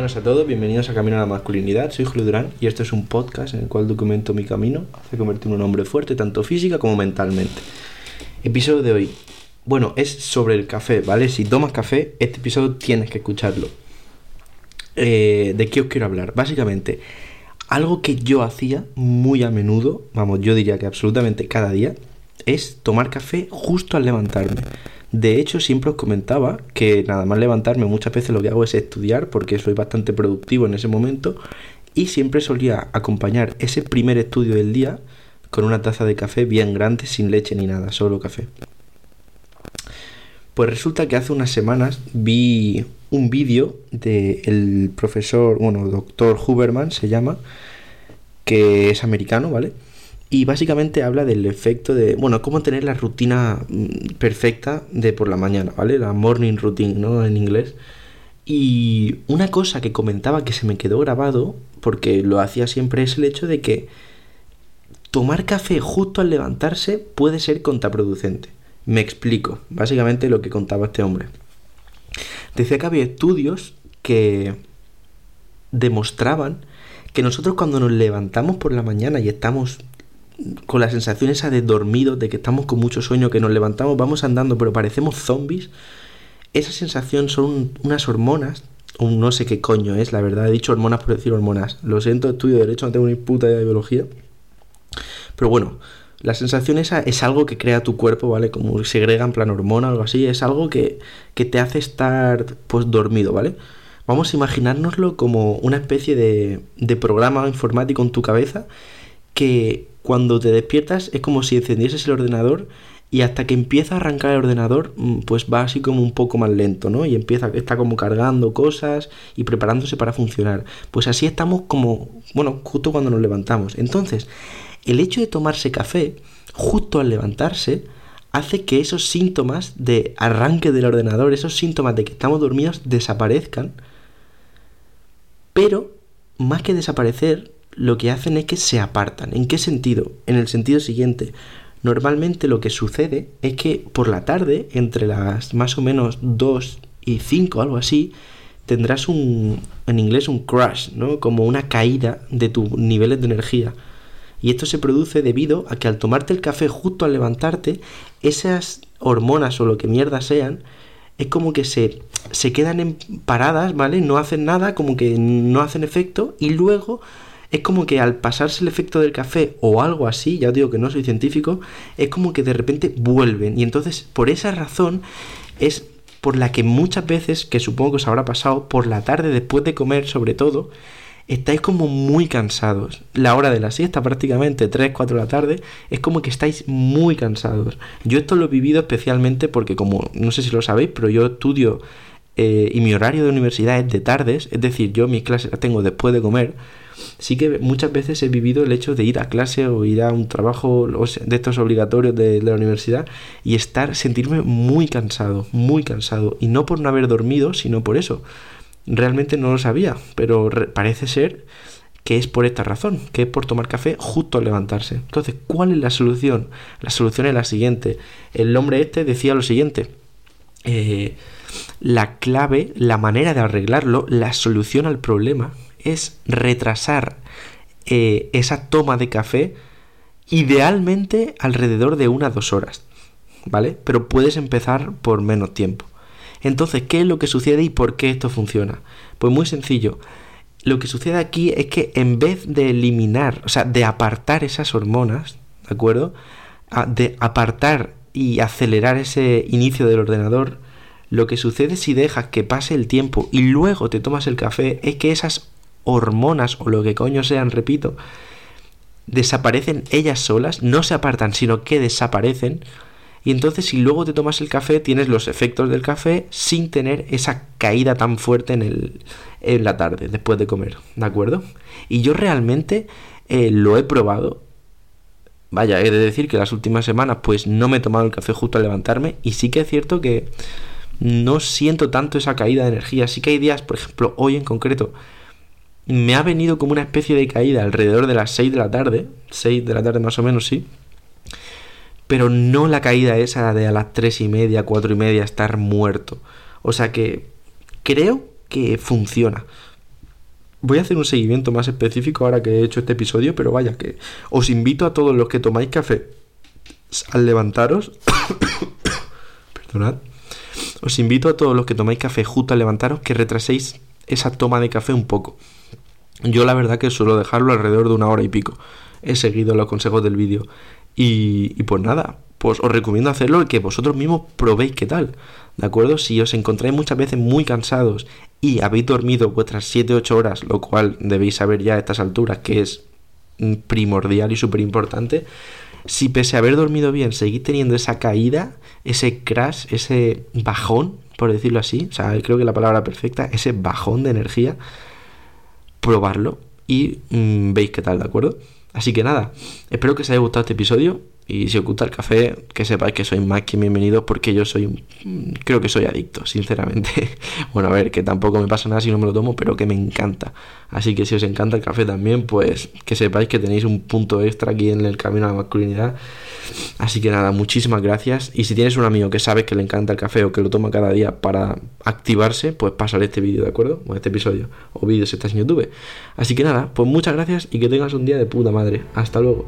Buenas a todos, bienvenidos a Camino a la Masculinidad. Soy Julio Durán y este es un podcast en el cual documento mi camino hacia convertirme en un hombre fuerte, tanto física como mentalmente. Episodio de hoy. Bueno, es sobre el café, ¿vale? Si tomas café, este episodio tienes que escucharlo. Eh, ¿De qué os quiero hablar? Básicamente, algo que yo hacía muy a menudo, vamos, yo diría que absolutamente cada día, es tomar café justo al levantarme. De hecho, siempre os comentaba que nada más levantarme muchas veces lo que hago es estudiar porque soy bastante productivo en ese momento y siempre solía acompañar ese primer estudio del día con una taza de café bien grande, sin leche ni nada, solo café. Pues resulta que hace unas semanas vi un vídeo del profesor, bueno, doctor Huberman se llama, que es americano, ¿vale? Y básicamente habla del efecto de, bueno, cómo tener la rutina mm, perfecta de por la mañana, ¿vale? La morning routine, ¿no? En inglés. Y una cosa que comentaba que se me quedó grabado, porque lo hacía siempre, es el hecho de que tomar café justo al levantarse puede ser contraproducente. Me explico, básicamente lo que contaba este hombre. Decía que había estudios que demostraban que nosotros cuando nos levantamos por la mañana y estamos con la sensación esa de dormido, de que estamos con mucho sueño, que nos levantamos, vamos andando, pero parecemos zombies, esa sensación son unas hormonas, un no sé qué coño es, la verdad, he dicho hormonas por decir hormonas. Lo siento, estudio de derecho, no tengo ni puta idea de biología. Pero bueno, la sensación esa es algo que crea tu cuerpo, ¿vale? Como segrega en plan hormona o algo así, es algo que, que te hace estar pues dormido, ¿vale? Vamos a imaginárnoslo como una especie de, de programa informático en tu cabeza que cuando te despiertas es como si encendieses el ordenador y hasta que empieza a arrancar el ordenador, mm, pues va así como un poco más lento, ¿no? Y empieza, está como cargando cosas y preparándose para funcionar. Pues así estamos como, bueno, justo cuando nos levantamos. Entonces, el hecho de tomarse café justo al levantarse hace que esos síntomas de arranque del ordenador, esos síntomas de que estamos dormidos, desaparezcan. Pero, más que desaparecer, lo que hacen es que se apartan. ¿En qué sentido? En el sentido siguiente. Normalmente lo que sucede es que por la tarde, entre las más o menos 2 y 5, algo así, tendrás un, en inglés, un crash, ¿no? Como una caída de tus niveles de energía. Y esto se produce debido a que al tomarte el café justo al levantarte, esas hormonas o lo que mierda sean, es como que se, se quedan en paradas, ¿vale? No hacen nada, como que no hacen efecto, y luego es como que al pasarse el efecto del café o algo así, ya os digo que no soy científico, es como que de repente vuelven. Y entonces, por esa razón, es por la que muchas veces, que supongo que os habrá pasado, por la tarde, después de comer sobre todo, estáis como muy cansados. La hora de la siesta prácticamente, 3, 4 de la tarde, es como que estáis muy cansados. Yo esto lo he vivido especialmente porque como, no sé si lo sabéis, pero yo estudio eh, y mi horario de universidad es de tardes, es decir, yo mis clases las tengo después de comer sí que muchas veces he vivido el hecho de ir a clase o ir a un trabajo de estos obligatorios de, la universidad y estar, sentirme muy cansado, muy cansado. Y no por no haber dormido, sino por eso. Realmente no lo sabía, pero parece ser que es por esta razón, que es por tomar café justo al levantarse. Entonces, ¿cuál es la solución? La solución es la siguiente. El hombre este decía lo siguiente. Eh, la clave, la manera de arreglarlo, la solución al problema es retrasar eh, esa toma de café idealmente alrededor de una o dos horas, ¿vale? Pero puedes empezar por menos tiempo. Entonces, ¿qué es lo que sucede y por qué esto funciona? Pues muy sencillo. Lo que sucede aquí es que en vez de eliminar, o sea, de apartar esas hormonas, ¿de acuerdo? De apartar y acelerar ese inicio del ordenador, lo que sucede si dejas que pase el tiempo y luego te tomas el café es que esas hormonas o lo que coño sean, repito, desaparecen ellas solas, no se apartan, sino que desaparecen. Y entonces si luego te tomas el café, tienes los efectos del café sin tener esa caída tan fuerte en, el, en la tarde, después de comer, ¿de acuerdo? Y yo realmente eh, lo he probado. Vaya, he de decir que las últimas semanas pues no me he tomado el café justo al levantarme y sí que es cierto que no siento tanto esa caída de energía. Sí que hay días, por ejemplo, hoy en concreto, me ha venido como una especie de caída alrededor de las 6 de la tarde, 6 de la tarde más o menos, sí. Pero no la caída esa de a las 3 y media, 4 y media estar muerto. O sea que creo que funciona. voy a hacer un seguimiento más específico ahora que he hecho este episodio, pero vaya que os invito a todos los que tomáis café al levantaros, perdonad, os invito a todos los que tomáis café justo al levantaros que retraséis esa toma de café un poco. Yo la verdad que suelo dejarlo alrededor de una hora y pico. He seguido los consejos del vídeo. Y, y pues nada, pues os recomiendo hacerlo y que vosotros mismos probéis qué tal. ¿De acuerdo? Si os encontráis muchas veces muy cansados y habéis dormido vuestras 7-8 horas, lo cual debéis saber ya a estas alturas que es primordial y súper importante, si pese a haber dormido bien seguís teniendo esa caída, ese crash, ese bajón, por decirlo así, o sea, creo que la palabra perfecta, ese bajón de energía, probarlo y mm, veis qué tal, ¿de acuerdo? Así que nada, espero que os haya gustado este episodio. Y si os gusta el café, que sepáis que sois más que bienvenidos porque yo soy, creo que soy adicto, sinceramente. bueno, a ver, que tampoco me pasa nada si no me lo tomo, pero que me encanta. Así que si os encanta el café también, pues que sepáis que tenéis un punto extra aquí en el camino a la masculinidad. Así que nada, muchísimas gracias. Y si tienes un amigo que sabes que le encanta el café o que lo toma cada día para activarse, pues pásale este vídeo, ¿de acuerdo? O este episodio, o vídeo si estás en YouTube. Así que nada, pues muchas gracias y que tengas un día de puta madre. Hasta luego.